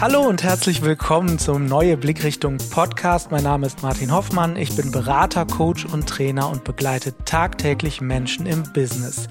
Hallo und herzlich willkommen zum Neue Blickrichtung Podcast. Mein Name ist Martin Hoffmann. Ich bin Berater, Coach und Trainer und begleite tagtäglich Menschen im Business.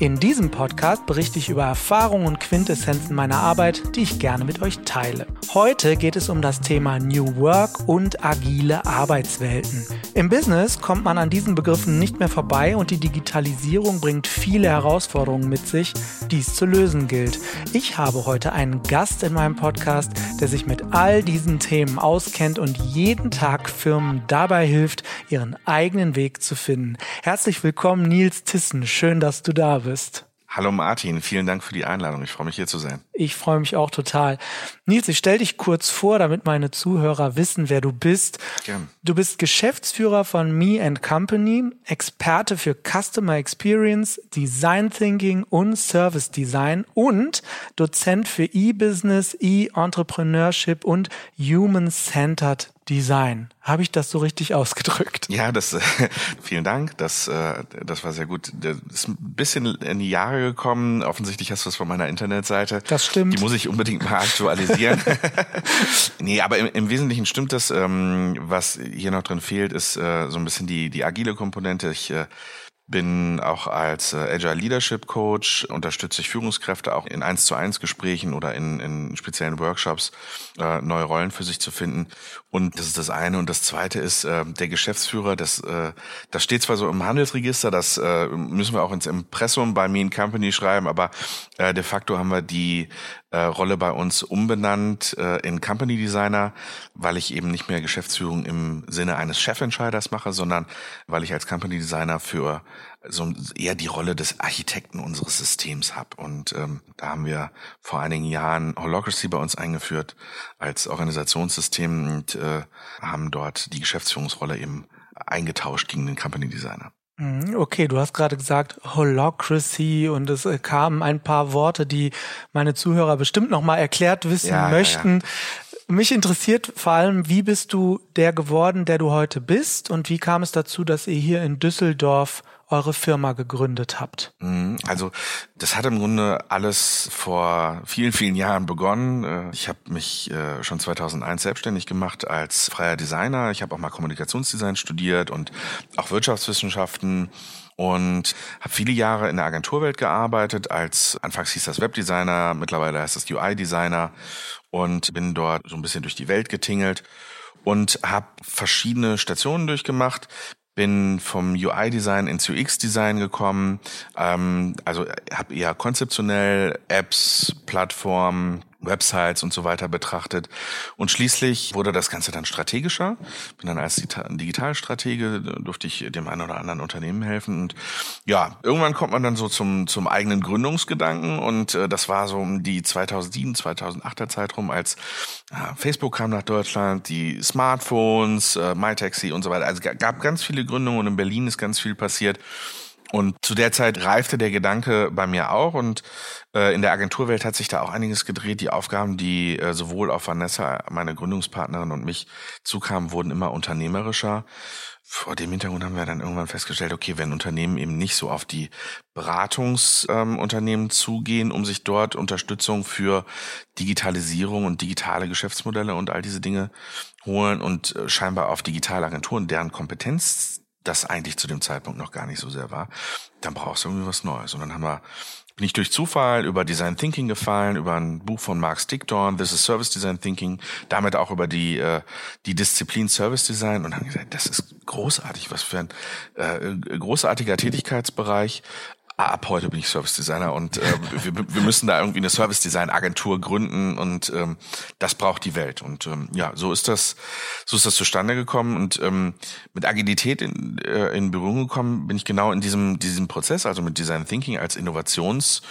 In diesem Podcast berichte ich über Erfahrungen und Quintessenzen meiner Arbeit, die ich gerne mit euch teile. Heute geht es um das Thema New Work und agile Arbeitswelten. Im Business kommt man an diesen Begriffen nicht mehr vorbei und die Digitalisierung bringt viele Herausforderungen mit sich, die es zu lösen gilt. Ich habe heute einen Gast in meinem Podcast, der sich mit all diesen Themen auskennt und jeden Tag Firmen dabei hilft, ihren eigenen Weg zu finden. Herzlich willkommen, Nils Tissen. Schön, dass du da bist bist. Hallo Martin, vielen Dank für die Einladung. Ich freue mich hier zu sein. Ich freue mich auch total. Nils, ich stell dich kurz vor, damit meine Zuhörer wissen, wer du bist. Gern. Du bist Geschäftsführer von Me and Company, Experte für Customer Experience, Design Thinking und Service Design und Dozent für E-Business, E-Entrepreneurship und Human Centered Design. Habe ich das so richtig ausgedrückt? Ja, das äh, vielen Dank. Das, äh, das war sehr gut. Das ist ein bisschen in die Jahre gekommen. Offensichtlich hast du es von meiner Internetseite. Das stimmt. Die muss ich unbedingt mal aktualisieren. nee, aber im, im Wesentlichen stimmt das. Ähm, was hier noch drin fehlt, ist äh, so ein bisschen die, die agile Komponente. Ich äh, bin auch als äh, Agile Leadership Coach, unterstütze ich Führungskräfte auch in 1 zu 1 Gesprächen oder in, in speziellen Workshops äh, neue Rollen für sich zu finden. Und das ist das eine. Und das zweite ist, äh, der Geschäftsführer, das, äh, das steht zwar so im Handelsregister, das äh, müssen wir auch ins Impressum bei Mean Company schreiben, aber äh, de facto haben wir die äh, Rolle bei uns umbenannt äh, in Company Designer, weil ich eben nicht mehr Geschäftsführung im Sinne eines Chefentscheiders mache, sondern weil ich als Company Designer für so eher die Rolle des Architekten unseres Systems habe. Und ähm, da haben wir vor einigen Jahren Holocracy bei uns eingeführt als Organisationssystem und äh, haben dort die Geschäftsführungsrolle eben eingetauscht gegen den Company Designer. Mhm, okay, du hast gerade gesagt Holocracy und es äh, kamen ein paar Worte, die meine Zuhörer bestimmt noch mal erklärt wissen ja, möchten. Ja, ja. Mich interessiert vor allem, wie bist du der geworden, der du heute bist und wie kam es dazu, dass ihr hier in Düsseldorf eure Firma gegründet habt? Mhm, also das hat im Grunde alles vor vielen, vielen Jahren begonnen. Äh, ich habe mich äh, schon 2001 selbstständig gemacht als freier Designer. Ich habe auch mal Kommunikationsdesign studiert und auch Wirtschaftswissenschaften und habe viele Jahre in der Agenturwelt gearbeitet. Als anfangs hieß das Webdesigner, mittlerweile heißt es UI-Designer und bin dort so ein bisschen durch die Welt getingelt und habe verschiedene Stationen durchgemacht, bin vom UI-Design ins UX-Design gekommen, ähm, also habe eher konzeptionell Apps, Plattformen, Websites und so weiter betrachtet. Und schließlich wurde das Ganze dann strategischer. Bin dann als Digitalstratege, durfte ich dem einen oder anderen Unternehmen helfen. Und ja, irgendwann kommt man dann so zum, zum eigenen Gründungsgedanken. Und äh, das war so um die 2007, 2008er Zeitraum, als äh, Facebook kam nach Deutschland, die Smartphones, äh, MyTaxi und so weiter. Also gab ganz viele Gründungen und in Berlin ist ganz viel passiert. Und zu der Zeit reifte der Gedanke bei mir auch und äh, in der Agenturwelt hat sich da auch einiges gedreht. Die Aufgaben, die äh, sowohl auf Vanessa, meine Gründungspartnerin und mich zukamen, wurden immer unternehmerischer. Vor dem Hintergrund haben wir dann irgendwann festgestellt, okay, wenn Unternehmen eben nicht so auf die Beratungsunternehmen ähm, zugehen, um sich dort Unterstützung für Digitalisierung und digitale Geschäftsmodelle und all diese Dinge holen und äh, scheinbar auf digitale Agenturen, deren Kompetenz das eigentlich zu dem Zeitpunkt noch gar nicht so sehr war, dann brauchst du irgendwie was Neues. Und dann haben wir bin ich durch Zufall über Design Thinking gefallen, über ein Buch von Mark Stickdorn, This is Service Design Thinking, damit auch über die, äh, die Disziplin Service Design und haben gesagt, das ist großartig, was für ein äh, großartiger Tätigkeitsbereich, ab heute bin ich Service Designer und äh, wir, wir müssen da irgendwie eine Service Design Agentur gründen und ähm, das braucht die Welt. Und ähm, ja so ist das so ist das zustande gekommen und ähm, mit Agilität in, äh, in Berührung gekommen bin ich genau in diesem diesem Prozess also mit Design Thinking als Innovations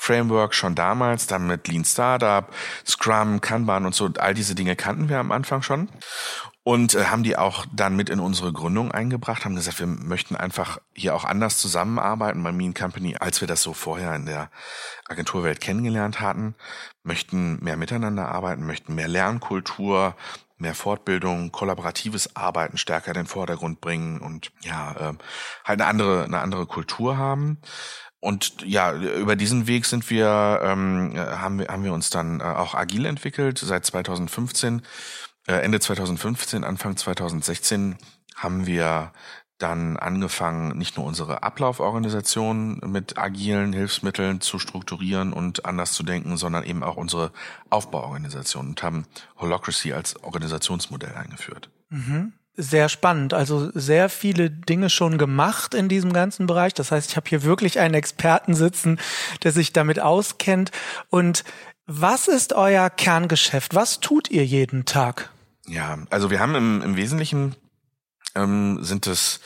Framework schon damals, dann mit Lean Startup, Scrum, Kanban und so, all diese Dinge kannten wir am Anfang schon und äh, haben die auch dann mit in unsere Gründung eingebracht, haben gesagt, wir möchten einfach hier auch anders zusammenarbeiten bei Mean Company, als wir das so vorher in der Agenturwelt kennengelernt hatten, möchten mehr miteinander arbeiten, möchten mehr Lernkultur, mehr Fortbildung, kollaboratives Arbeiten stärker in den Vordergrund bringen und ja, äh, halt eine andere, eine andere Kultur haben. Und ja, über diesen Weg sind wir, ähm, haben wir, haben wir uns dann äh, auch agil entwickelt. Seit 2015, äh, Ende 2015, Anfang 2016 haben wir dann angefangen, nicht nur unsere Ablauforganisation mit agilen Hilfsmitteln zu strukturieren und anders zu denken, sondern eben auch unsere Aufbauorganisation und haben Holocracy als Organisationsmodell eingeführt. Mhm. Sehr spannend. Also sehr viele Dinge schon gemacht in diesem ganzen Bereich. Das heißt, ich habe hier wirklich einen Experten sitzen, der sich damit auskennt. Und was ist euer Kerngeschäft? Was tut ihr jeden Tag? Ja, also wir haben im, im Wesentlichen ähm, sind es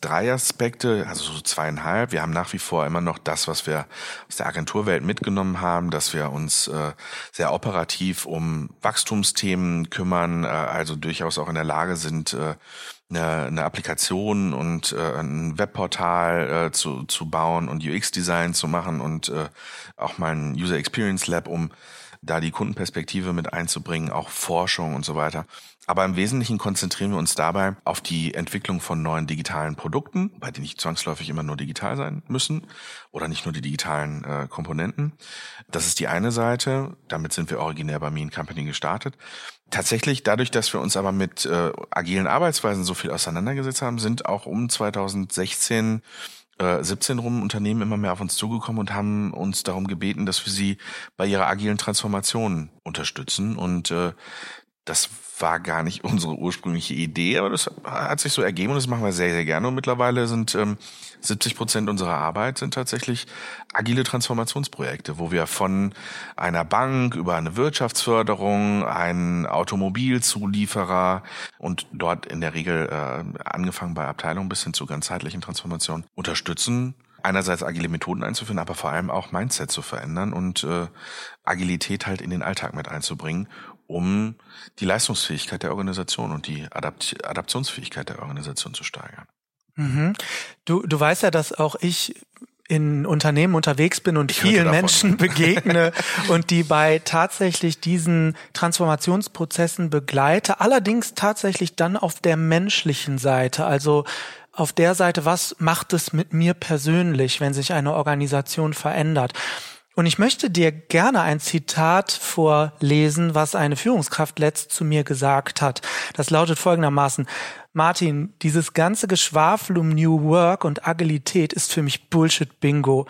drei Aspekte, also so zweieinhalb. Wir haben nach wie vor immer noch das, was wir aus der Agenturwelt mitgenommen haben, dass wir uns äh, sehr operativ um Wachstumsthemen kümmern, äh, also durchaus auch in der Lage sind, äh, eine, eine Applikation und äh, ein Webportal äh, zu, zu bauen und UX-Design zu machen und äh, auch mal ein User Experience Lab, um da die Kundenperspektive mit einzubringen, auch Forschung und so weiter. Aber im Wesentlichen konzentrieren wir uns dabei auf die Entwicklung von neuen digitalen Produkten, bei denen nicht zwangsläufig immer nur digital sein müssen oder nicht nur die digitalen äh, Komponenten. Das ist die eine Seite. Damit sind wir originär bei Mean Company gestartet. Tatsächlich, dadurch, dass wir uns aber mit äh, agilen Arbeitsweisen so viel auseinandergesetzt haben, sind auch um 2016 äh, 17 rum Unternehmen immer mehr auf uns zugekommen und haben uns darum gebeten, dass wir sie bei ihrer agilen Transformation unterstützen. Und äh, das war gar nicht unsere ursprüngliche Idee, aber das hat sich so ergeben und das machen wir sehr, sehr gerne. Und mittlerweile sind ähm, 70 Prozent unserer Arbeit sind tatsächlich agile Transformationsprojekte, wo wir von einer Bank über eine Wirtschaftsförderung, einen Automobilzulieferer und dort in der Regel äh, angefangen bei Abteilungen bis hin zu ganzheitlichen Transformationen unterstützen einerseits agile Methoden einzuführen, aber vor allem auch Mindset zu verändern und äh, Agilität halt in den Alltag mit einzubringen, um die Leistungsfähigkeit der Organisation und die Adapt Adaptionsfähigkeit der Organisation zu steigern. Mhm. Du, du weißt ja, dass auch ich in Unternehmen unterwegs bin und ich vielen Menschen begegne und die bei tatsächlich diesen Transformationsprozessen begleite, allerdings tatsächlich dann auf der menschlichen Seite, also auf der Seite, was macht es mit mir persönlich, wenn sich eine Organisation verändert? Und ich möchte dir gerne ein Zitat vorlesen, was eine Führungskraft letzt zu mir gesagt hat. Das lautet folgendermaßen, Martin, dieses ganze Geschwafel um New Work und Agilität ist für mich Bullshit-Bingo.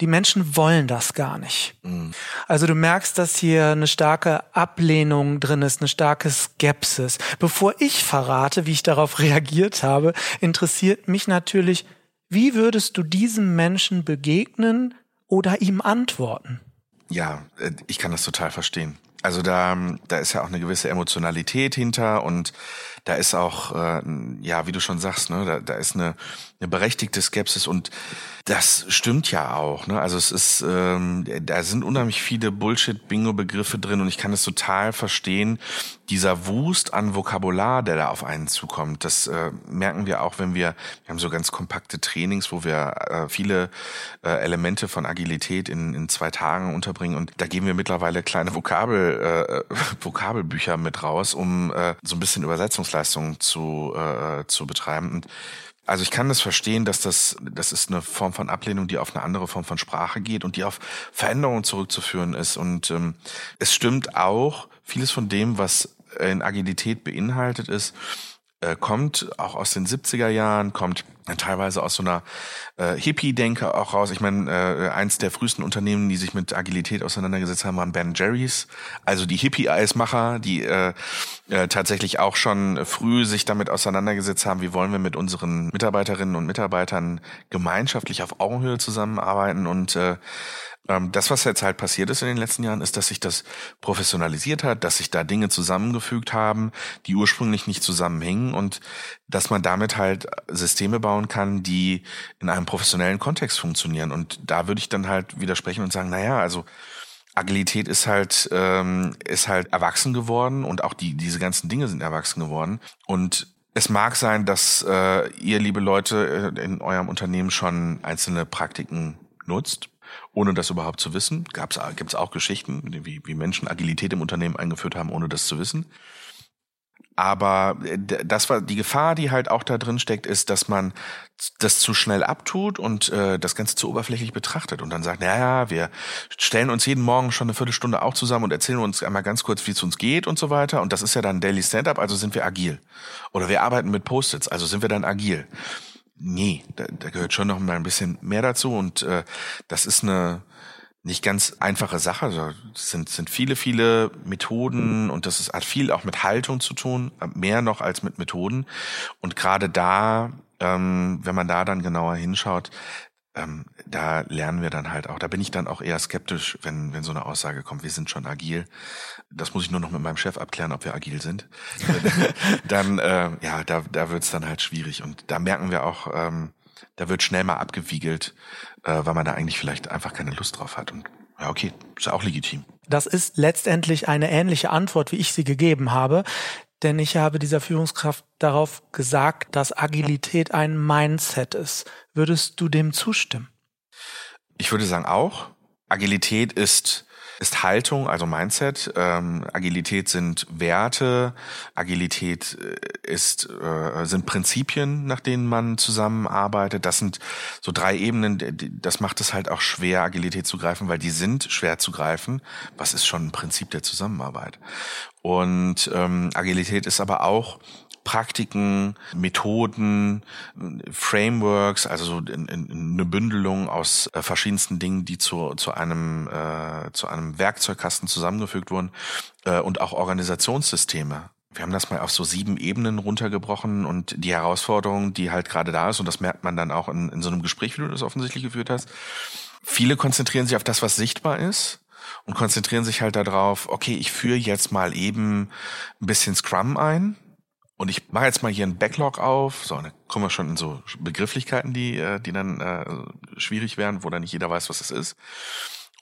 Die Menschen wollen das gar nicht. Mhm. Also du merkst, dass hier eine starke Ablehnung drin ist, eine starke Skepsis. Bevor ich verrate, wie ich darauf reagiert habe, interessiert mich natürlich, wie würdest du diesem Menschen begegnen, oder ihm antworten. Ja, äh, ich kann das total verstehen. Also da, da ist ja auch eine gewisse Emotionalität hinter und da ist auch, äh, ja, wie du schon sagst, ne, da, da ist eine, eine berechtigte Skepsis und das stimmt ja auch. Ne? Also es ist, ähm, da sind unheimlich viele Bullshit-Bingo-Begriffe drin und ich kann es total verstehen. Dieser Wust an Vokabular, der da auf einen zukommt, das äh, merken wir auch, wenn wir, wir haben so ganz kompakte Trainings, wo wir äh, viele äh, Elemente von Agilität in, in zwei Tagen unterbringen und da geben wir mittlerweile kleine Vokabel, äh, Vokabelbücher mit raus, um äh, so ein bisschen Übersetzungsleistung zu, äh, zu betreiben. Und also ich kann das verstehen, dass das, das ist eine Form von Ablehnung, die auf eine andere Form von Sprache geht und die auf Veränderungen zurückzuführen ist. Und ähm, es stimmt auch, vieles von dem, was in Agilität beinhaltet ist, äh, kommt auch aus den 70er Jahren, kommt teilweise aus so einer äh, Hippie-Denke auch raus. Ich meine, äh, eins der frühesten Unternehmen, die sich mit Agilität auseinandergesetzt haben, waren Ben Jerry's, also die Hippie-Eismacher, die äh, äh, tatsächlich auch schon früh sich damit auseinandergesetzt haben, wie wollen wir mit unseren Mitarbeiterinnen und Mitarbeitern gemeinschaftlich auf Augenhöhe zusammenarbeiten und äh, das, was jetzt halt passiert ist in den letzten Jahren, ist, dass sich das professionalisiert hat, dass sich da Dinge zusammengefügt haben, die ursprünglich nicht zusammenhängen und dass man damit halt Systeme bauen kann, die in einem professionellen Kontext funktionieren. Und da würde ich dann halt widersprechen und sagen, naja, also Agilität ist halt ähm, ist halt erwachsen geworden und auch die diese ganzen Dinge sind erwachsen geworden und es mag sein, dass äh, ihr, liebe Leute, äh, in eurem Unternehmen schon einzelne Praktiken nutzt ohne das überhaupt zu wissen. Gibt es auch Geschichten, wie, wie Menschen Agilität im Unternehmen eingeführt haben, ohne das zu wissen. aber äh, das war die Gefahr, die halt auch da drin steckt, ist, dass man das zu schnell abtut und äh, das Ganze zu oberflächlich betrachtet und dann sagt, naja, wir stellen uns jeden Morgen schon eine Viertelstunde auch zusammen und erzählen uns einmal ganz kurz, wie es uns geht und so weiter. Und das ist ja dann Daily Stand-up, also sind wir agil. Oder wir arbeiten mit Post-its, also sind wir dann agil. Nee, da, da gehört schon noch mal ein bisschen mehr dazu und äh, das ist eine nicht ganz einfache Sache. Also es sind, sind viele, viele Methoden und das ist, hat viel auch mit Haltung zu tun, mehr noch als mit Methoden. Und gerade da, ähm, wenn man da dann genauer hinschaut, ähm, da lernen wir dann halt auch, da bin ich dann auch eher skeptisch, wenn, wenn so eine Aussage kommt, wir sind schon agil. Das muss ich nur noch mit meinem Chef abklären, ob wir agil sind. dann, äh, ja, da, da wird's dann halt schwierig. Und da merken wir auch, ähm, da wird schnell mal abgewiegelt, äh, weil man da eigentlich vielleicht einfach keine Lust drauf hat. Und ja, okay, ist ja auch legitim. Das ist letztendlich eine ähnliche Antwort, wie ich sie gegeben habe. Denn ich habe dieser Führungskraft darauf gesagt, dass Agilität ein Mindset ist. Würdest du dem zustimmen? Ich würde sagen auch. Agilität ist ist Haltung, also Mindset. Ähm, Agilität sind Werte. Agilität äh, ist äh, sind Prinzipien, nach denen man zusammenarbeitet. Das sind so drei Ebenen. Das macht es halt auch schwer, Agilität zu greifen, weil die sind schwer zu greifen. Was ist schon ein Prinzip der Zusammenarbeit? Und ähm, Agilität ist aber auch Praktiken, Methoden, Frameworks, also so in, in, eine Bündelung aus äh, verschiedensten Dingen, die zu, zu einem äh, zu einem Werkzeugkasten zusammengefügt wurden äh, und auch Organisationssysteme. Wir haben das mal auf so sieben Ebenen runtergebrochen und die Herausforderung, die halt gerade da ist, und das merkt man dann auch in, in so einem Gespräch, wie du das offensichtlich geführt hast. Viele konzentrieren sich auf das, was sichtbar ist und konzentrieren sich halt darauf, okay, ich führe jetzt mal eben ein bisschen Scrum ein und ich mache jetzt mal hier einen Backlog auf. So, dann kommen wir schon in so Begrifflichkeiten, die, äh, die dann äh, schwierig werden, wo dann nicht jeder weiß, was es ist.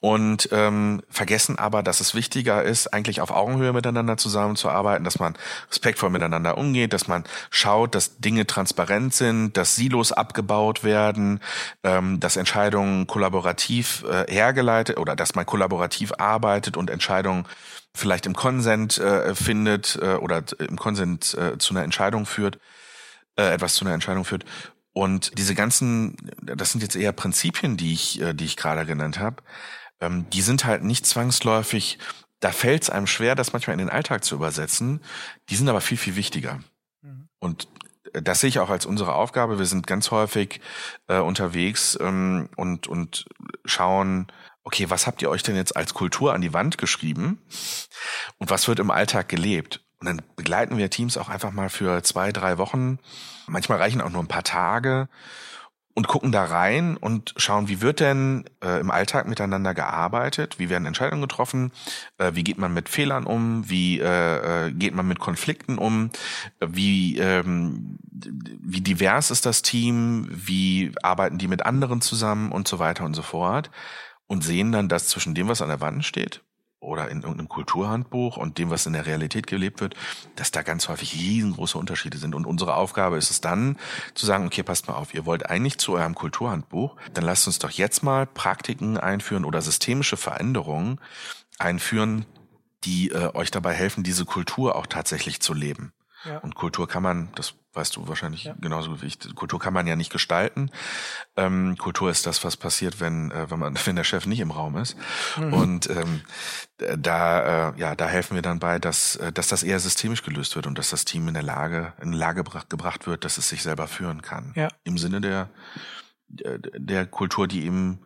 Und ähm, vergessen aber, dass es wichtiger ist, eigentlich auf Augenhöhe miteinander zusammenzuarbeiten, dass man respektvoll miteinander umgeht, dass man schaut, dass Dinge transparent sind, dass Silos abgebaut werden, ähm, dass Entscheidungen kollaborativ äh, hergeleitet oder dass man kollaborativ arbeitet und Entscheidungen vielleicht im Konsent äh, findet äh, oder im Konsent äh, zu einer Entscheidung führt, äh, etwas zu einer Entscheidung führt. Und diese ganzen, das sind jetzt eher Prinzipien, die ich, äh, die ich gerade genannt habe, ähm, die sind halt nicht zwangsläufig, da fällt es einem schwer, das manchmal in den Alltag zu übersetzen. Die sind aber viel, viel wichtiger. Mhm. Und das sehe ich auch als unsere Aufgabe. Wir sind ganz häufig äh, unterwegs ähm, und, und schauen, okay, was habt ihr euch denn jetzt als Kultur an die Wand geschrieben und was wird im Alltag gelebt? Und dann begleiten wir Teams auch einfach mal für zwei, drei Wochen. Manchmal reichen auch nur ein paar Tage und gucken da rein und schauen, wie wird denn äh, im Alltag miteinander gearbeitet, wie werden Entscheidungen getroffen, äh, wie geht man mit Fehlern um, wie äh, äh geht man mit Konflikten um, wie ähm, wie divers ist das Team, wie arbeiten die mit anderen zusammen? Und so weiter und so fort. Und sehen dann, dass zwischen dem, was an der Wand steht oder in irgendeinem Kulturhandbuch und dem, was in der Realität gelebt wird, dass da ganz häufig riesengroße Unterschiede sind. Und unsere Aufgabe ist es dann zu sagen, okay, passt mal auf, ihr wollt eigentlich zu eurem Kulturhandbuch, dann lasst uns doch jetzt mal Praktiken einführen oder systemische Veränderungen einführen, die äh, euch dabei helfen, diese Kultur auch tatsächlich zu leben. Ja. Und Kultur kann man, das weißt du wahrscheinlich ja. genauso wie ich, Kultur kann man ja nicht gestalten. Ähm, Kultur ist das, was passiert, wenn, äh, wenn man, wenn der Chef nicht im Raum ist. Mhm. Und ähm, da, äh, ja, da helfen wir dann bei, dass, äh, dass das eher systemisch gelöst wird und dass das Team in der Lage, in Lage gebracht, gebracht wird, dass es sich selber führen kann. Ja. Im Sinne der, der Kultur, die eben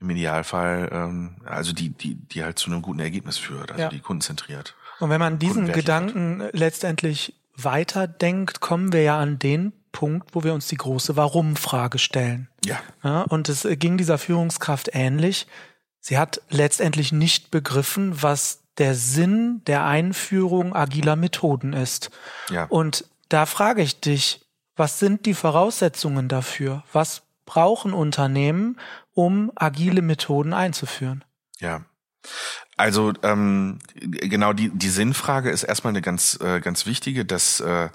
im Idealfall, ähm, also die, die, die halt zu einem guten Ergebnis führt, also ja. die kundenzentriert. Und wenn man diesen Gedanken letztendlich weiterdenkt, kommen wir ja an den Punkt, wo wir uns die große Warum-Frage stellen. Ja. ja. Und es ging dieser Führungskraft ähnlich. Sie hat letztendlich nicht begriffen, was der Sinn der Einführung agiler Methoden ist. Ja. Und da frage ich dich, was sind die Voraussetzungen dafür? Was brauchen Unternehmen, um agile Methoden einzuführen? Ja. Also ähm, genau die die Sinnfrage ist erstmal eine ganz äh, ganz wichtige, dass äh,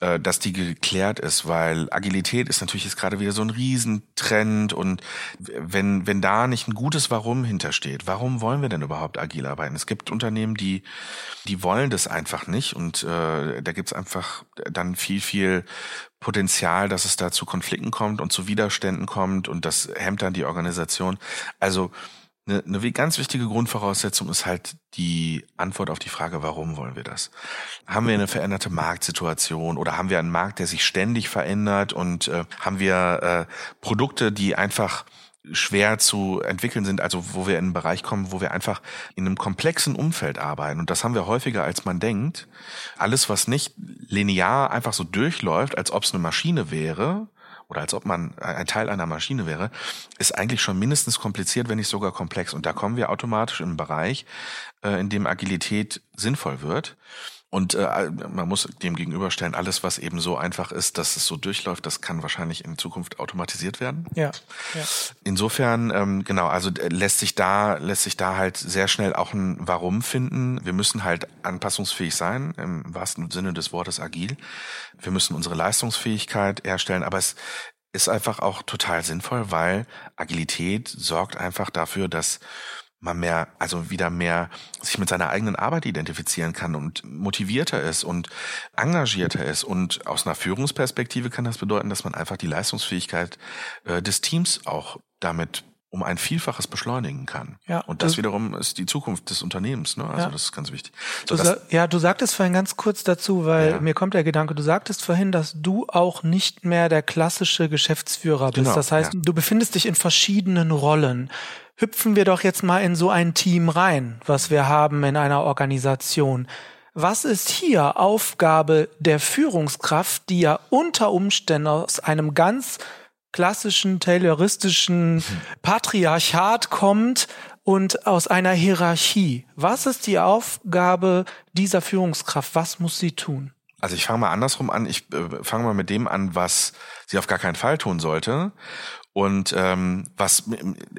äh, dass die geklärt ist, weil Agilität ist natürlich jetzt gerade wieder so ein Riesentrend und wenn wenn da nicht ein gutes Warum hintersteht, warum wollen wir denn überhaupt agil arbeiten? Es gibt Unternehmen, die die wollen das einfach nicht und äh, da gibt's einfach dann viel viel Potenzial, dass es da zu Konflikten kommt und zu Widerständen kommt und das hemmt dann die Organisation. Also eine, eine ganz wichtige Grundvoraussetzung ist halt die Antwort auf die Frage, warum wollen wir das? Haben wir eine veränderte Marktsituation oder haben wir einen Markt, der sich ständig verändert und äh, haben wir äh, Produkte, die einfach schwer zu entwickeln sind, also wo wir in einen Bereich kommen, wo wir einfach in einem komplexen Umfeld arbeiten. Und das haben wir häufiger, als man denkt. Alles, was nicht linear einfach so durchläuft, als ob es eine Maschine wäre, oder als ob man ein Teil einer Maschine wäre, ist eigentlich schon mindestens kompliziert, wenn nicht sogar komplex. Und da kommen wir automatisch in einen Bereich, äh, in dem Agilität sinnvoll wird. Und äh, man muss dem gegenüberstellen, alles, was eben so einfach ist, dass es so durchläuft, das kann wahrscheinlich in Zukunft automatisiert werden. Ja. ja. Insofern, ähm, genau, also äh, lässt sich da, lässt sich da halt sehr schnell auch ein Warum finden. Wir müssen halt anpassungsfähig sein, im wahrsten Sinne des Wortes agil. Wir müssen unsere Leistungsfähigkeit herstellen, aber es ist einfach auch total sinnvoll, weil Agilität sorgt einfach dafür, dass man mehr, also wieder mehr sich mit seiner eigenen Arbeit identifizieren kann und motivierter ist und engagierter ist. Und aus einer Führungsperspektive kann das bedeuten, dass man einfach die Leistungsfähigkeit äh, des Teams auch damit um ein Vielfaches beschleunigen kann. Ja, und das wiederum ist die Zukunft des Unternehmens. Ne? Also ja. das ist ganz wichtig. So, du ja, du sagtest vorhin ganz kurz dazu, weil ja. mir kommt der Gedanke, du sagtest vorhin, dass du auch nicht mehr der klassische Geschäftsführer bist. Genau, das heißt, ja. du befindest dich in verschiedenen Rollen hüpfen wir doch jetzt mal in so ein Team rein, was wir haben in einer Organisation. Was ist hier Aufgabe der Führungskraft, die ja unter Umständen aus einem ganz klassischen tayloristischen Patriarchat kommt und aus einer Hierarchie? Was ist die Aufgabe dieser Führungskraft? Was muss sie tun? Also ich fange mal andersrum an. Ich äh, fange mal mit dem an, was sie auf gar keinen Fall tun sollte. Und ähm, was,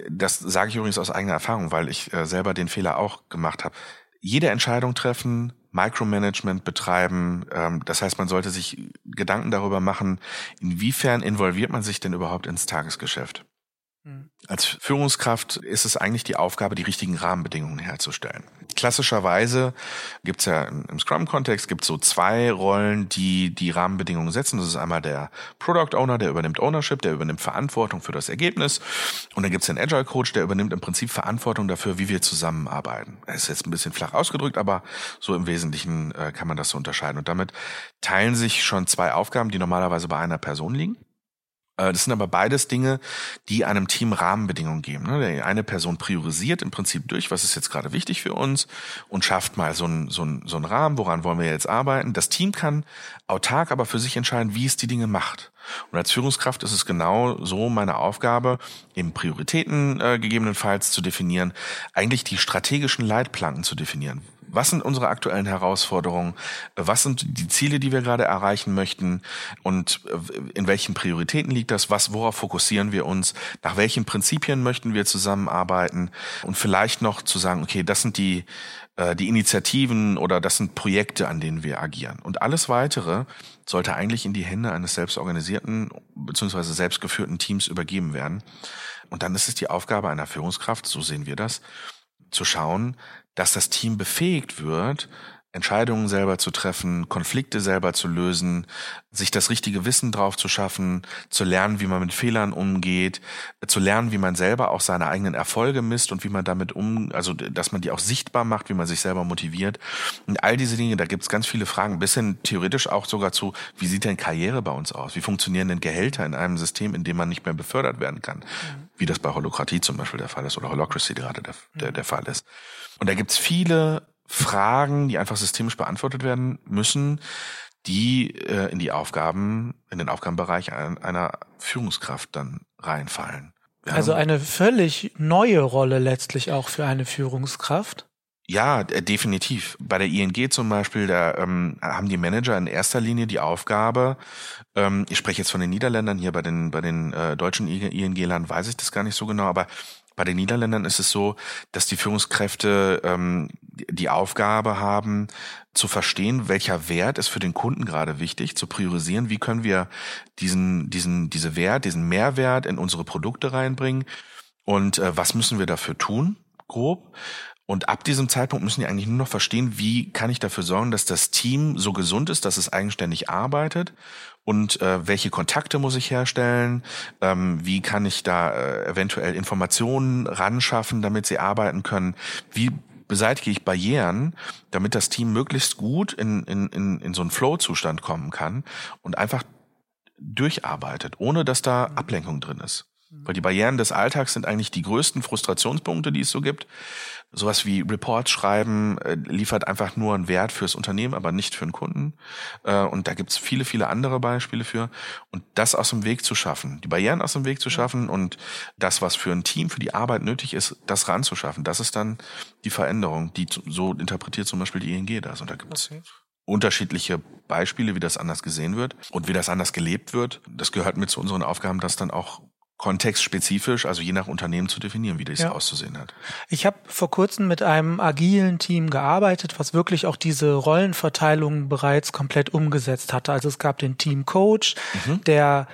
das sage ich übrigens aus eigener Erfahrung, weil ich äh, selber den Fehler auch gemacht habe. Jede Entscheidung treffen, Micromanagement betreiben. Ähm, das heißt, man sollte sich Gedanken darüber machen, inwiefern involviert man sich denn überhaupt ins Tagesgeschäft. Mhm. Als Führungskraft ist es eigentlich die Aufgabe, die richtigen Rahmenbedingungen herzustellen. Klassischerweise gibt es ja im Scrum-Kontext gibt so zwei Rollen, die die Rahmenbedingungen setzen. Das ist einmal der Product Owner, der übernimmt Ownership, der übernimmt Verantwortung für das Ergebnis. Und dann gibt es den Agile Coach, der übernimmt im Prinzip Verantwortung dafür, wie wir zusammenarbeiten. Das ist jetzt ein bisschen flach ausgedrückt, aber so im Wesentlichen äh, kann man das so unterscheiden. Und damit teilen sich schon zwei Aufgaben, die normalerweise bei einer Person liegen. Äh, das sind aber beides Dinge, die einem Team Rahmenbedingungen geben. Ne? Eine Person priorisiert im Prinzip durch, was ist jetzt gerade wichtig für uns und schafft mal so einen, so, einen, so einen Rahmen, woran wollen wir jetzt arbeiten. Das Team kann autark aber für sich entscheiden, wie es die Dinge macht. Und als Führungskraft ist es genau so meine Aufgabe, eben Prioritäten äh, gegebenenfalls zu definieren, eigentlich die strategischen Leitplanken zu definieren was sind unsere aktuellen Herausforderungen, was sind die Ziele, die wir gerade erreichen möchten und äh, in welchen Prioritäten liegt das, was, worauf fokussieren wir uns, nach welchen Prinzipien möchten wir zusammenarbeiten und vielleicht noch zu sagen, okay, das sind die, äh, die Initiativen oder das sind Projekte, an denen wir agieren. Und alles weitere sollte eigentlich in die Hände eines selbstorganisierten bzw. selbstgeführten Teams übergeben werden. Und dann ist es die Aufgabe einer Führungskraft, so sehen wir das, zu schauen, dass das Team befähigt wird, Entscheidungen selber zu treffen, Konflikte selber zu lösen, sich das richtige Wissen drauf zu schaffen, zu lernen, wie man mit Fehlern umgeht, zu lernen, wie man selber auch seine eigenen Erfolge misst und wie man damit um, also dass man die auch sichtbar macht, wie man sich selber motiviert. Und all diese Dinge, da gibt es ganz viele Fragen, bis hin theoretisch auch sogar zu, wie sieht denn Karriere bei uns aus? Wie funktionieren denn Gehälter in einem System, in dem man nicht mehr befördert werden kann? Mhm. Wie das bei Holokratie zum Beispiel der Fall ist oder Holocracy gerade der, der, der Fall ist. Und da gibt es viele Fragen, die einfach systemisch beantwortet werden müssen, die äh, in die Aufgaben, in den Aufgabenbereich einer Führungskraft dann reinfallen. Wir also eine völlig neue Rolle letztlich auch für eine Führungskraft. Ja, definitiv. Bei der ING zum Beispiel, da ähm, haben die Manager in erster Linie die Aufgabe, ähm, ich spreche jetzt von den Niederländern, hier bei den, bei den äh, deutschen ING-Lern weiß ich das gar nicht so genau, aber Bei den Niederländern ist es so, dass die Führungskräfte ähm, die Aufgabe haben, zu verstehen, welcher Wert ist für den Kunden gerade wichtig, zu priorisieren, wie können wir diesen, diesen, diese Wert, diesen Mehrwert in unsere Produkte reinbringen und äh, was müssen wir dafür tun, grob. Und ab diesem Zeitpunkt müssen die eigentlich nur noch verstehen, wie kann ich dafür sorgen, dass das Team so gesund ist, dass es eigenständig arbeitet? Und äh, welche Kontakte muss ich herstellen, ähm, wie kann ich da äh, eventuell Informationen ran schaffen, damit sie arbeiten können, wie beseitige ich Barrieren, damit das Team möglichst gut in, in, in, in so einen Flow-Zustand kommen kann und einfach durcharbeitet, ohne dass da Ablenkung drin ist. Weil die Barrieren des Alltags sind eigentlich die größten Frustrationspunkte, die es so gibt. Sowas wie Reports schreiben äh, liefert einfach nur einen Wert fürs Unternehmen, aber nicht für den Kunden. Äh, und da gibt's viele, viele andere Beispiele für. Und das aus dem Weg zu schaffen, die Barrieren aus dem Weg zu schaffen und das, was für ein Team, für die Arbeit nötig ist, das ranzuschaffen, das ist dann die Veränderung, die so interpretiert zum Beispiel die ING das. Und da gibt's okay unterschiedliche Beispiele, wie das anders gesehen wird und wie das anders gelebt wird. Das gehört mit zu unseren Aufgaben, das dann auch kontextspezifisch, also je nach Unternehmen zu definieren, wie das ja. auszusehen hat. Ich habe vor kurzem mit einem agilen Team gearbeitet, was wirklich auch diese Rollenverteilung bereits komplett umgesetzt hatte. Also es gab den Team Coach, mhm. der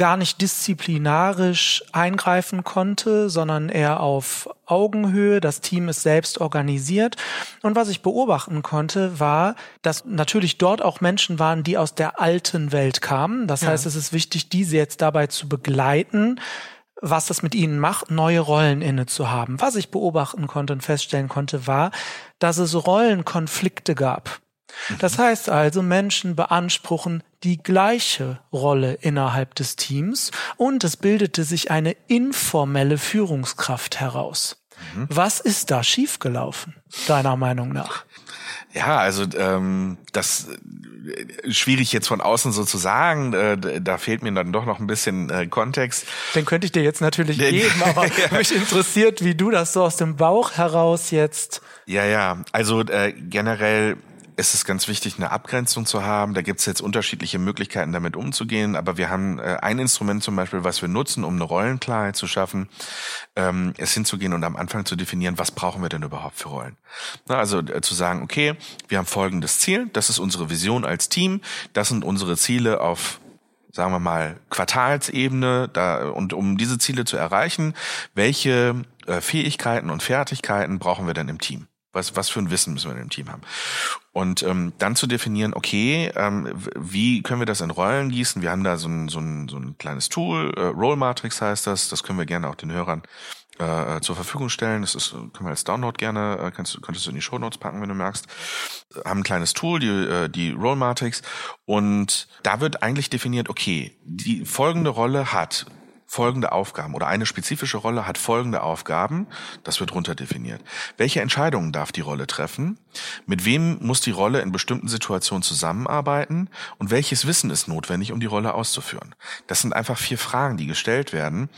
gar nicht disziplinarisch eingreifen konnte, sondern eher auf Augenhöhe. Das Team ist selbst organisiert. Und was ich beobachten konnte, war, dass natürlich dort auch Menschen waren, die aus der alten Welt kamen. Das ja. heißt, es ist wichtig, diese jetzt dabei zu begleiten, was das mit ihnen macht, neue Rollen inne zu haben. Was ich beobachten konnte und feststellen konnte, war, dass es Rollenkonflikte gab. Das heißt also, Menschen beanspruchen die gleiche Rolle innerhalb des Teams und es bildete sich eine informelle Führungskraft heraus. Mhm. Was ist da schiefgelaufen, deiner Meinung nach? Ja, also ähm, das äh, schwierig jetzt von außen so zu sagen. Äh, da fehlt mir dann doch noch ein bisschen äh, Kontext. Den könnte ich dir jetzt natürlich geben, aber ja. mich interessiert, wie du das so aus dem Bauch heraus jetzt. Ja, ja. Also äh, generell ist es ganz wichtig, eine Abgrenzung zu haben. Da gibt es jetzt unterschiedliche Möglichkeiten, damit umzugehen. Aber wir haben äh, ein Instrument zum Beispiel, was wir nutzen, um eine Rollenklarheit zu schaffen, ähm, es hinzugehen und am Anfang zu definieren, was brauchen wir denn überhaupt für Rollen. Na, also äh, zu sagen, okay, wir haben folgendes Ziel, das ist unsere Vision als Team, das sind unsere Ziele auf sagen wir mal, Quartalsebene, da, und um diese Ziele zu erreichen, welche äh, Fähigkeiten und Fertigkeiten brauchen wir denn im Team? Was, was für ein Wissen müssen wir im Team haben? Und ähm, dann zu definieren, okay, ähm, wie können wir das in Rollen gießen? Wir haben da so ein, so ein, so ein kleines Tool, äh, Role Matrix heißt das, das können wir gerne auch den Hörern äh, zur Verfügung stellen. Das ist, können wir als Download gerne, äh, kannst, könntest du in die Show Notes packen, wenn du magst. Haben ein kleines Tool, die, äh, die Role Matrix. Und da wird eigentlich definiert, okay, die folgende Rolle hat folgende Aufgaben oder eine spezifische Rolle hat folgende Aufgaben, das wird runter definiert. Welche Entscheidungen darf die Rolle treffen? Mit wem muss die Rolle in bestimmten Situationen zusammenarbeiten? Und welches Wissen ist notwendig, um die Rolle auszuführen? Das sind einfach vier Fragen, die gestellt werden,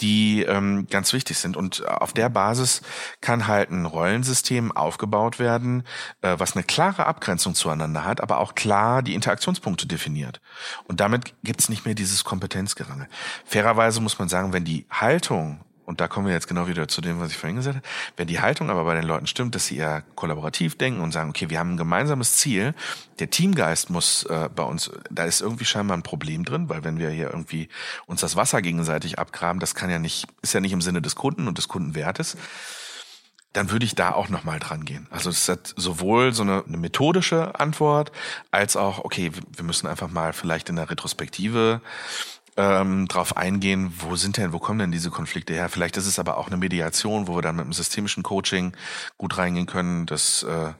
die ähm, ganz wichtig sind. Und auf der Basis kann halt ein Rollensystem aufgebaut werden, äh, was eine klare Abgrenzung zueinander hat, aber auch klar die Interaktionspunkte definiert. Und damit gibt's nicht mehr dieses Kompetenzgerangel. Fairerweise muss man sagen, wenn die Haltung und da kommen wir jetzt genau wieder zu dem, was ich vorhin gesagt habe, wenn die Haltung aber bei den Leuten stimmt, dass sie eher kollaborativ denken und sagen, okay, wir haben ein gemeinsames Ziel, der Teamgeist muss äh, bei uns, da ist irgendwie scheinbar ein Problem drin, weil wenn wir hier irgendwie uns das Wasser gegenseitig abgraben, das kann ja nicht, ist ja nicht im Sinne des Kunden und des Kundenwertes dann würde ich da auch nochmal dran gehen. Also es hat sowohl so eine, eine methodische Antwort, als auch, okay, wir müssen einfach mal vielleicht in der Retrospektive ähm, drauf eingehen, wo sind denn, wo kommen denn diese Konflikte her? Vielleicht ist es aber auch eine Mediation, wo wir dann mit einem systemischen Coaching gut reingehen können, das, äh,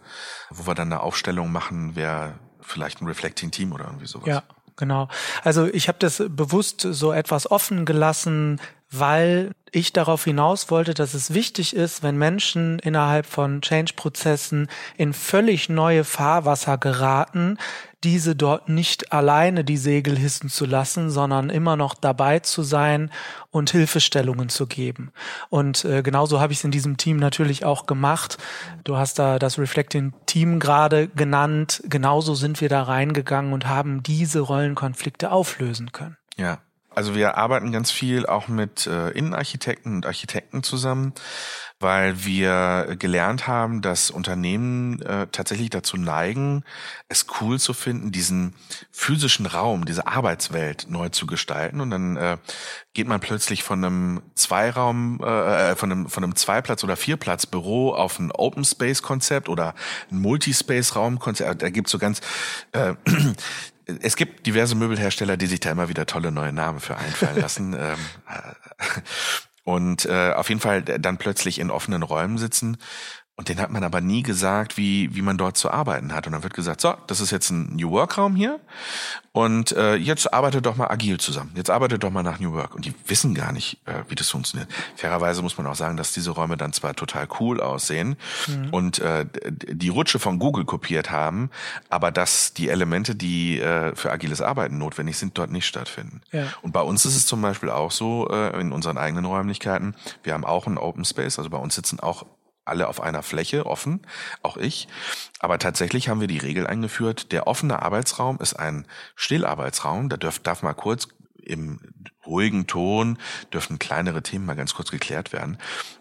wo wir dann eine Aufstellung machen, wer vielleicht ein Reflecting Team oder irgendwie sowas. Ja, genau. Also ich habe das bewusst so etwas offen gelassen, weil ich darauf hinaus wollte, dass es wichtig ist, wenn Menschen innerhalb von Change-Prozessen in völlig neue Fahrwasser geraten, diese dort nicht alleine die Segel hissen zu lassen, sondern immer noch dabei zu sein und Hilfestellungen zu geben. Und äh, genauso habe ich es in diesem Team natürlich auch gemacht. Du hast da das Reflecting Team gerade genannt. Genauso sind wir da reingegangen und haben diese Rollenkonflikte auflösen können. Ja, Also wir arbeiten ganz viel auch mit äh, Innenarchitekten und Architekten zusammen, weil wir gelernt haben, dass Unternehmen äh, tatsächlich dazu neigen, es cool zu finden, diesen physischen Raum, diese Arbeitswelt neu zu gestalten. Und dann äh, geht man plötzlich von einem Zweiraum, äh, äh von einem von einem Zweiplatz oder Vierplatz Büro auf ein Open Space Konzept oder ein Multispace Raum Konzept. Da gibt's so ganz äh, es gibt diverse Möbelhersteller, die sich da immer wieder tolle neue Namen für einfallen lassen. ähm, und äh, auf jeden Fall dann plötzlich in offenen Räumen sitzen und den hat man aber nie gesagt, wie, wie man dort zu arbeiten hat. Und dann wird gesagt, so, das ist jetzt ein New Work Raum hier. Und äh, jetzt arbeitet doch mal agil zusammen. Jetzt arbeitet doch mal nach New Work. Und die wissen gar nicht, äh, wie das funktioniert. Fairerweise muss man auch sagen, dass diese Räume dann zwar total cool aussehen mhm. und äh, die Rutsche von Google kopiert haben, aber dass die Elemente, die äh, für agiles Arbeiten notwendig sind, dort nicht stattfinden. Ja. Und bei uns ist es zum Beispiel auch so, äh, in unseren eigenen Räumlichkeiten, wir haben auch einen Open Space, also bei uns sitzen auch alle auf einer Fläche offen, auch ich. Aber tatsächlich haben wir die Regel eingeführt, der offene Arbeitsraum ist ein Stillarbeitsraum, da darf, darf mal kurz im ruhigen Ton dürfen kleinere Themen mal ganz kurz geklärt werden.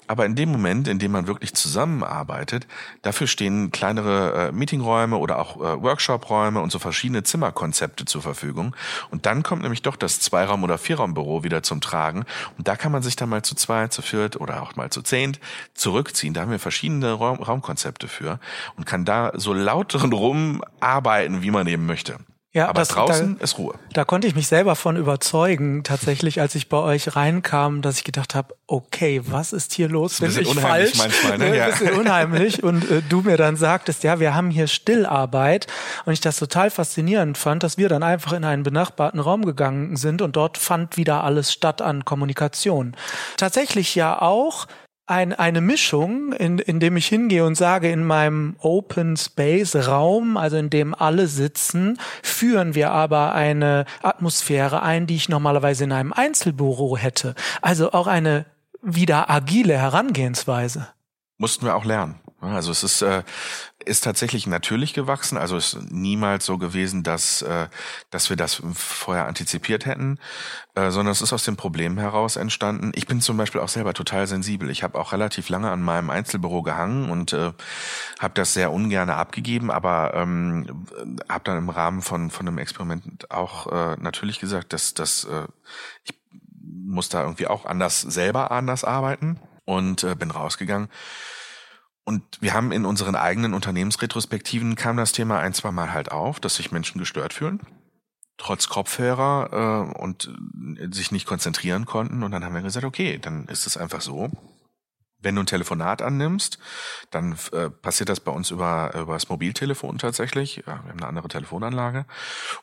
Aber in dem Moment, in dem man wirklich zusammenarbeitet, dafür stehen kleinere äh, Meetingräume oder auch äh, Workshopräume und so verschiedene Zimmerkonzepte zur Verfügung. Und dann kommt nämlich doch das Zweiraum- oder Vierraumbüro wieder zum Tragen. Und da kann man sich dann mal zu zweit, zu viert oder auch mal zu zehnt zurückziehen. Da haben wir verschiedene Raum Raumkonzepte für und kann da so laut drin rumarbeiten, wie man eben möchte. Ja, aber das, draußen da, ist Ruhe. Da konnte ich mich selber von überzeugen, tatsächlich, als ich bei euch reinkam, dass ich gedacht habe, okay, was ist hier los? Bin ich falsch? Manchmal, ne? ja. Ein bisschen unheimlich. Und äh, du mir dann sagtest, ja, wir haben hier Stillarbeit. Und ich das total faszinierend fand, dass wir dann einfach in einen benachbarten Raum gegangen sind und dort fand wieder alles statt an Kommunikation. Tatsächlich ja auch ein, eine Mischung, in, in dem ich hingehe und sage, in meinem Open Space Raum, also in dem alle sitzen, führen wir aber eine Atmosphäre ein, die ich normalerweise in einem Einzelbüro hätte. Also auch eine wieder agile Herangehensweise. Mussten wir auch lernen. Also es ist, äh, ist tatsächlich natürlich gewachsen. Also es ist niemals so gewesen, dass, äh, dass wir das vorher antizipiert hätten, äh, sondern es ist aus dem Problem heraus entstanden. Ich bin zum Beispiel auch selber total sensibel. Ich habe auch relativ lange an meinem Einzelbüro gehangen und äh, habe das sehr ungern abgegeben, aber ähm, habe dann im Rahmen von, von einem Experiment auch äh, natürlich gesagt, dass, dass äh, ich muss da irgendwie auch anders selber anders arbeiten und äh, bin rausgegangen und wir haben in unseren eigenen Unternehmensretrospektiven kam das Thema ein, zwei Mal halt auf, dass sich Menschen gestört fühlen, trotz Kopfhörer äh, und sich nicht konzentrieren konnten. Und dann haben wir gesagt, okay, dann ist es einfach so. Wenn du ein Telefonat annimmst, dann äh, passiert das bei uns über, über das Mobiltelefon tatsächlich. Ja, wir haben eine andere Telefonanlage.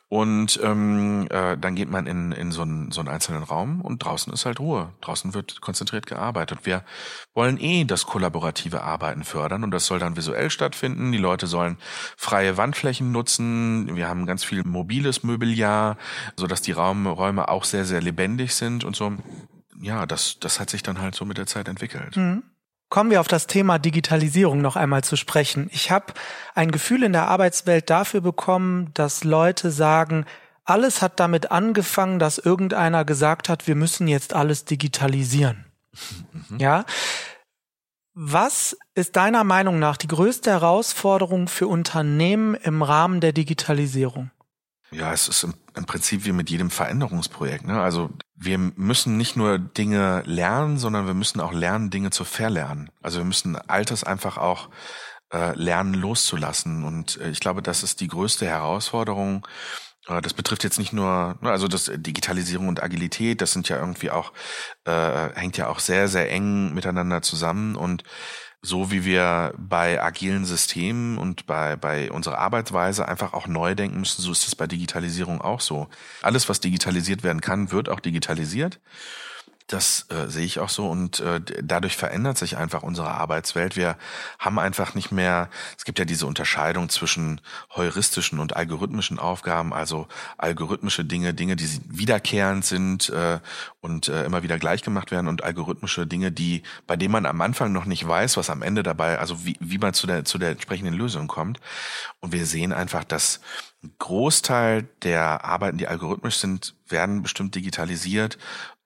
Und ähm, äh, dann geht man in, in so, einen, so einen einzelnen Raum und draußen ist halt Ruhe. Draußen wird konzentriert gearbeitet. Wir wollen eh das kollaborative Arbeiten fördern und das soll dann visuell stattfinden. Die Leute sollen freie Wandflächen nutzen. Wir haben ganz viel mobiles Möbeljahr, sodass die Raum, Räume auch sehr, sehr lebendig sind und so ja, das, das hat sich dann halt so mit der Zeit entwickelt. Mhm. Kommen wir auf das Thema Digitalisierung noch einmal zu sprechen. Ich habe ein Gefühl in der Arbeitswelt dafür bekommen, dass Leute sagen, alles hat damit angefangen, dass irgendeiner gesagt hat, wir müssen jetzt alles digitalisieren. Mhm. Ja. Was ist deiner Meinung nach die größte Herausforderung für Unternehmen im Rahmen der Digitalisierung? Ja, es ist im, im Prinzip wie mit jedem Veränderungsprojekt. Ne? Also wir müssen nicht nur Dinge lernen, sondern wir müssen auch lernen, Dinge zu verlernen. Also wir müssen Altes einfach auch äh, lernen loszulassen. Und äh, ich glaube, das ist die größte Herausforderung. Äh, das betrifft jetzt nicht nur, ne, also das Digitalisierung und Agilität, das sind ja irgendwie auch, äh, hängt ja auch sehr, sehr eng miteinander zusammen. Und so wie wir bei agilen Systemen und bei, bei unserer Arbeitsweise einfach auch neu denken müssen, so ist es bei Digitalisierung auch so. Alles, was digitalisiert werden kann, wird auch digitalisiert. Das äh, sehe ich auch so und äh, dadurch verändert sich einfach unsere Arbeitswelt. Wir haben einfach nicht mehr, es gibt ja diese Unterscheidung zwischen heuristischen und algorithmischen Aufgaben, also algorithmische Dinge, Dinge, die wiederkehrend sind äh, und äh, immer wieder gleich gemacht werden und algorithmische Dinge, die, bei denen man am Anfang noch nicht weiß, was am Ende dabei, also wie, wie man zu der, zu der entsprechenden Lösung kommt. Und wir sehen einfach, dass ein Großteil der Arbeiten, die algorithmisch sind, werden bestimmt digitalisiert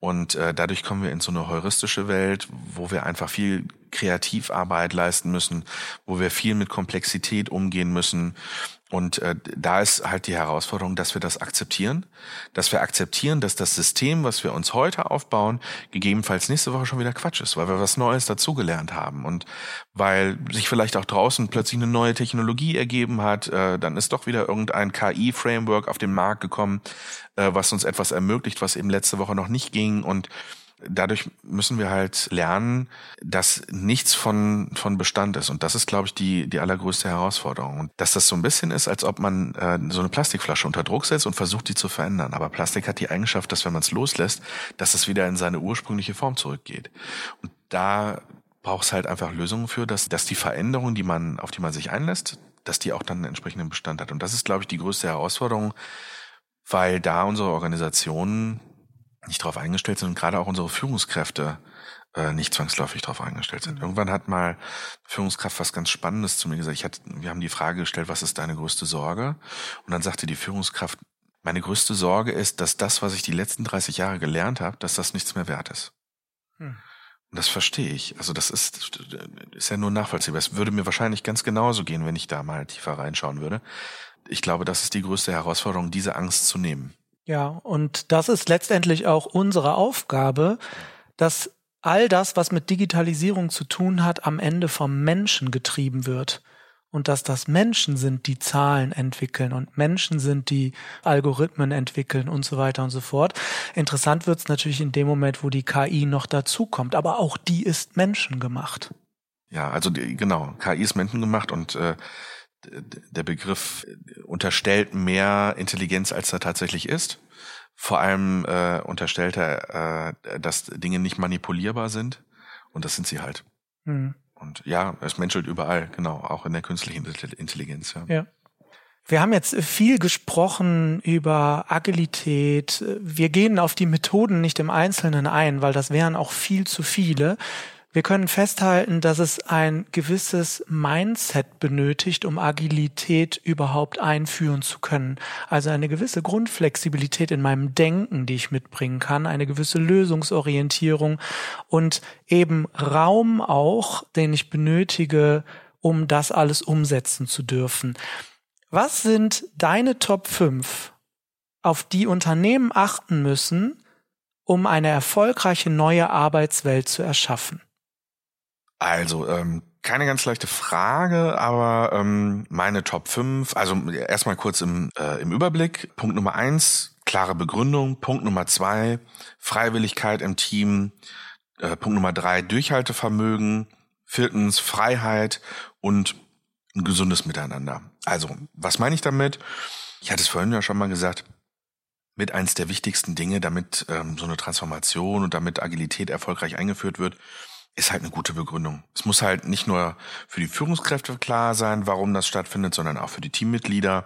und äh, dadurch kommen wir in so eine heuristische Welt, wo wir einfach viel Kreativarbeit leisten müssen, wo wir viel mit Komplexität umgehen müssen. Und äh, da ist halt die Herausforderung, dass wir das akzeptieren, dass wir akzeptieren, dass das System, was wir uns heute aufbauen, gegebenenfalls nächste Woche schon wieder Quatsch ist, weil wir was Neues dazugelernt haben. Und weil sich vielleicht auch draußen plötzlich eine neue Technologie ergeben hat, äh, dann ist doch wieder irgendein KI-Framework auf den Markt gekommen, äh, was uns etwas ermöglicht, was eben letzte Woche noch nicht ging. Und dadurch müssen wir halt lernen, dass nichts von, von Bestand ist. Und das ist, glaube ich, die, die allergrößte Herausforderung. Und dass das so ein bisschen ist, als ob man äh, so eine Plastikflasche unter Druck setzt und versucht, die zu verändern. Aber Plastik hat die Eigenschaft, dass wenn man es loslässt, dass es wieder in seine ursprüngliche Form zurückgeht. Und da braucht es halt einfach Lösungen für, dass, dass die Veränderung, die man, auf die man sich einlässt, dass die auch dann einen entsprechenden Bestand hat. Und das ist, glaube ich, die größte Herausforderung, weil da unsere Organisationen nicht darauf eingestellt sind und gerade auch unsere Führungskräfte äh, nicht zwangsläufig darauf eingestellt sind. Mhm. Irgendwann hat mal Führungskraft was ganz Spannendes zu mir gesagt. Ich hatte, wir haben die Frage gestellt, was ist deine größte Sorge? Und dann sagte die Führungskraft, meine größte Sorge ist, dass das, was ich die letzten 30 Jahre gelernt habe, dass das nichts mehr wert ist. Hm. Und das verstehe ich. Also das ist, ist ja nur nachvollziehbar. Es würde mir wahrscheinlich ganz genauso gehen, wenn ich da mal tiefer reinschauen würde. Ich glaube, das ist die größte Herausforderung, diese Angst zu nehmen. Ja, und das ist letztendlich auch unsere Aufgabe, dass all das, was mit Digitalisierung zu tun hat, am Ende vom Menschen getrieben wird. Und dass das Menschen sind, die Zahlen entwickeln und Menschen sind, die Algorithmen entwickeln und so weiter und so fort. Interessant wird es natürlich in dem Moment, wo die KI noch dazukommt. Aber auch die ist menschengemacht. Ja, also die, genau, KI ist menschengemacht und äh, der Begriff unterstellt mehr Intelligenz, als er tatsächlich ist. Vor allem äh, unterstellt er, äh, dass Dinge nicht manipulierbar sind. Und das sind sie halt. Mhm. Und ja, es menschelt überall, genau, auch in der künstlichen Intelligenz. Ja. ja. Wir haben jetzt viel gesprochen über Agilität. Wir gehen auf die Methoden nicht im Einzelnen ein, weil das wären auch viel zu viele. Wir können festhalten, dass es ein gewisses Mindset benötigt, um Agilität überhaupt einführen zu können. Also eine gewisse Grundflexibilität in meinem Denken, die ich mitbringen kann, eine gewisse Lösungsorientierung und eben Raum auch, den ich benötige, um das alles umsetzen zu dürfen. Was sind deine Top 5, auf die Unternehmen achten müssen, um eine erfolgreiche neue Arbeitswelt zu erschaffen? Also, ähm, keine ganz leichte Frage, aber ähm, meine Top 5, also erstmal kurz im, äh, im Überblick. Punkt Nummer eins, klare Begründung. Punkt Nummer zwei, Freiwilligkeit im Team. Äh, Punkt Nummer drei, Durchhaltevermögen. Viertens, Freiheit und ein gesundes Miteinander. Also, was meine ich damit? Ich hatte es vorhin ja schon mal gesagt, mit eins der wichtigsten Dinge, damit ähm, so eine Transformation und damit Agilität erfolgreich eingeführt wird, ist halt eine gute Begründung. Es muss halt nicht nur für die Führungskräfte klar sein, warum das stattfindet, sondern auch für die Teammitglieder.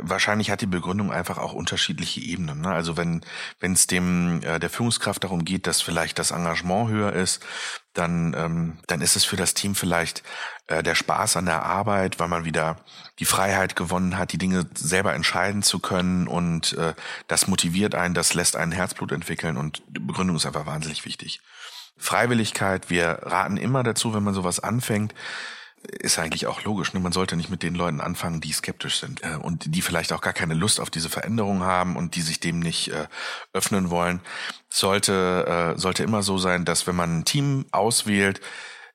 Wahrscheinlich hat die Begründung einfach auch unterschiedliche Ebenen. Ne? Also wenn wenn es dem äh, der Führungskraft darum geht, dass vielleicht das Engagement höher ist, dann ähm, dann ist es für das Team vielleicht äh, der Spaß an der Arbeit, weil man wieder die Freiheit gewonnen hat, die Dinge selber entscheiden zu können und äh, das motiviert einen, das lässt einen Herzblut entwickeln und die Begründung ist einfach wahnsinnig wichtig. Freiwilligkeit, wir raten immer dazu, wenn man sowas anfängt, ist eigentlich auch logisch. Ne? Man sollte nicht mit den Leuten anfangen, die skeptisch sind äh, und die vielleicht auch gar keine Lust auf diese Veränderung haben und die sich dem nicht äh, öffnen wollen. Sollte, äh, sollte immer so sein, dass wenn man ein Team auswählt,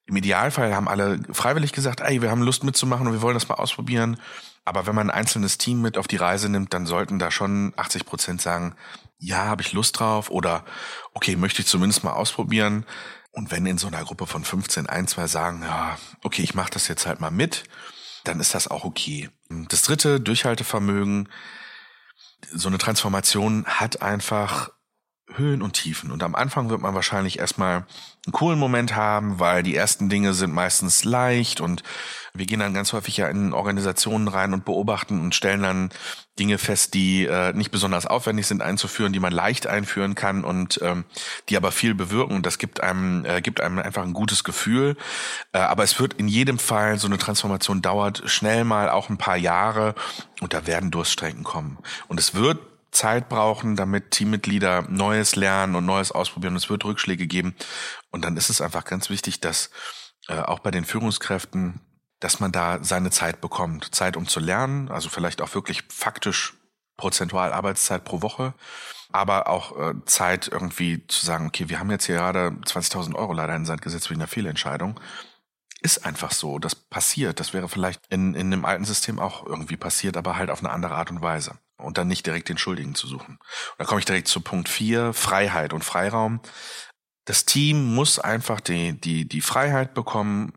im Idealfall haben alle freiwillig gesagt, ey, wir haben Lust mitzumachen und wir wollen das mal ausprobieren. Aber wenn man ein einzelnes Team mit auf die Reise nimmt, dann sollten da schon 80 Prozent sagen, ja, habe ich Lust drauf oder okay, möchte ich zumindest mal ausprobieren. Und wenn in so einer Gruppe von 15 ein, zwei sagen, ja, okay, ich mache das jetzt halt mal mit, dann ist das auch okay. Das dritte, Durchhaltevermögen. So eine Transformation hat einfach Höhen und Tiefen. Und am Anfang wird man wahrscheinlich erstmal einen coolen Moment haben, weil die ersten Dinge sind meistens leicht und wir gehen dann ganz häufig ja in Organisationen rein und beobachten und stellen dann Dinge fest, die äh, nicht besonders aufwendig sind einzuführen, die man leicht einführen kann und ähm, die aber viel bewirken. Und das gibt einem, äh, gibt einem einfach ein gutes Gefühl. Äh, aber es wird in jedem Fall, so eine Transformation dauert schnell mal auch ein paar Jahre und da werden Durststrecken kommen. Und es wird Zeit brauchen, damit Teammitglieder Neues lernen und Neues ausprobieren. Es wird Rückschläge geben. Und dann ist es einfach ganz wichtig, dass äh, auch bei den Führungskräften, dass man da seine Zeit bekommt. Zeit, um zu lernen, also vielleicht auch wirklich faktisch prozentual Arbeitszeit pro Woche, aber auch äh, Zeit irgendwie zu sagen, okay, wir haben jetzt hier gerade 20.000 Euro leider in Sand gesetzt wegen einer Fehlentscheidung. Ist einfach so, das passiert. Das wäre vielleicht in, in einem alten System auch irgendwie passiert, aber halt auf eine andere Art und Weise und dann nicht direkt den Schuldigen zu suchen. Und da komme ich direkt zu Punkt vier Freiheit und Freiraum. Das Team muss einfach die, die, die Freiheit bekommen,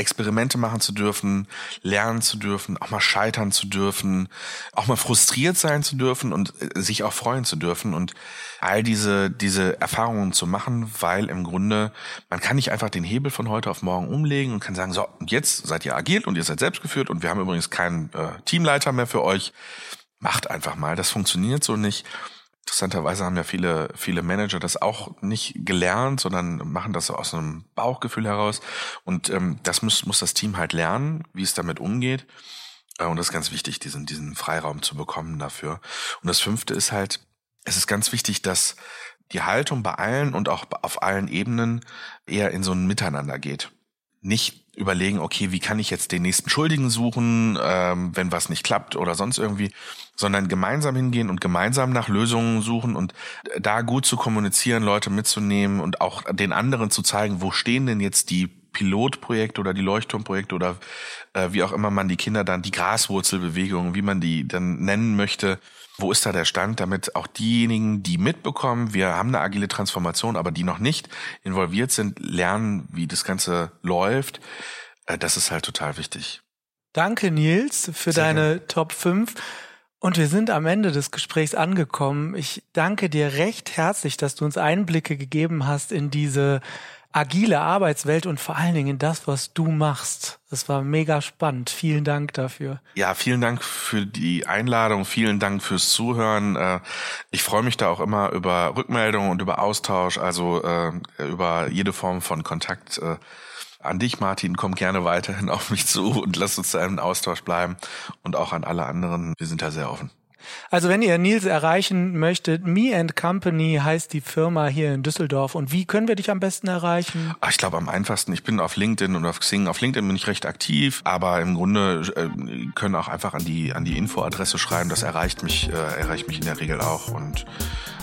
Experimente machen zu dürfen, lernen zu dürfen, auch mal scheitern zu dürfen, auch mal frustriert sein zu dürfen und äh, sich auch freuen zu dürfen und all diese, diese Erfahrungen zu machen, weil im Grunde, man kann nicht einfach den Hebel von heute auf morgen umlegen und kann sagen, so, jetzt seid ihr agil und ihr seid selbstgeführt und wir haben übrigens keinen äh, Teamleiter mehr für euch macht einfach mal. Das funktioniert so nicht. Interessanterweise haben ja viele, viele Manager das auch nicht gelernt, sondern machen das aus einem Bauchgefühl heraus. Und ähm, das muss, muss das Team halt lernen, wie es damit umgeht. Äh, und das ist ganz wichtig, diesen, diesen Freiraum zu bekommen dafür. Und das fünfte ist halt, es ist ganz wichtig, dass die Haltung bei allen und auch auf allen Ebenen eher in so ein Miteinander geht. Nicht überlegen, okay, wie kann ich jetzt den nächsten Schuldigen suchen, ähm, wenn was nicht klappt oder sonst irgendwie, sondern gemeinsam hingehen und gemeinsam nach Lösungen suchen und da gut zu kommunizieren, Leute mitzunehmen und auch den anderen zu zeigen, wo stehen denn jetzt die Pilotprojekte oder die Leuchtturmprojekte oder äh, wie auch immer man die Kinder dann, die Graswurzelbewegung, wie man die dann nennen möchte, wo ist da der Stand, damit auch diejenigen, die mitbekommen, wir haben eine agile Transformation, aber die noch nicht involviert sind, lernen, wie das Ganze läuft. Äh, das ist halt total wichtig. Danke, Nils, für Sehr deine gerne. Top 5. Und wir sind am Ende des Gesprächs angekommen. Ich danke dir recht herzlich, dass du uns Einblicke gegeben hast in diese agile Arbeitswelt und vor allen Dingen in das, was du machst. Das war mega spannend. Vielen Dank dafür. Ja, vielen Dank für die Einladung. Vielen Dank fürs Zuhören. Äh, ich freue mich da auch immer über Rückmeldungen und über Austausch, also äh, über jede Form von Kontakt. Äh, an dich, Martin, komm gerne weiterhin auf mich zu und lass uns da im Austausch bleiben. Und auch an alle anderen. Wir sind da sehr offen. Also wenn ihr Nils erreichen möchtet, Me and Company heißt die Firma hier in Düsseldorf. Und wie können wir dich am besten erreichen? Ach, ich glaube am einfachsten, ich bin auf LinkedIn und auf Xing. Auf LinkedIn bin ich recht aktiv, aber im Grunde äh, können auch einfach an die, an die Infoadresse schreiben. Das erreicht mich, äh, erreicht mich in der Regel auch. Und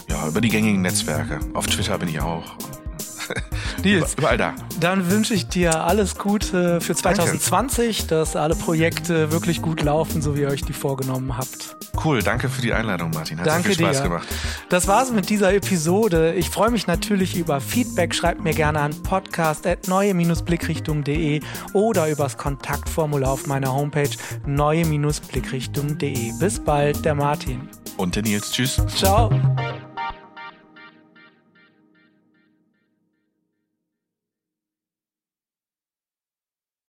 ja, über die gängigen Netzwerke. Auf Twitter bin ich auch. Nils, überall da. Dann wünsche ich dir alles Gute für 2020, danke. dass alle Projekte wirklich gut laufen, so wie ihr euch die vorgenommen habt. Cool, danke für die Einladung, Martin. Hat danke viel Spaß dir. gemacht. Das war's mit dieser Episode. Ich freue mich natürlich über Feedback. Schreibt mir gerne an podcast.neue-blickrichtung.de oder übers Kontaktformular auf meiner Homepage neue-blickrichtung.de. Bis bald, der Martin. Und der Nils. Tschüss. Ciao.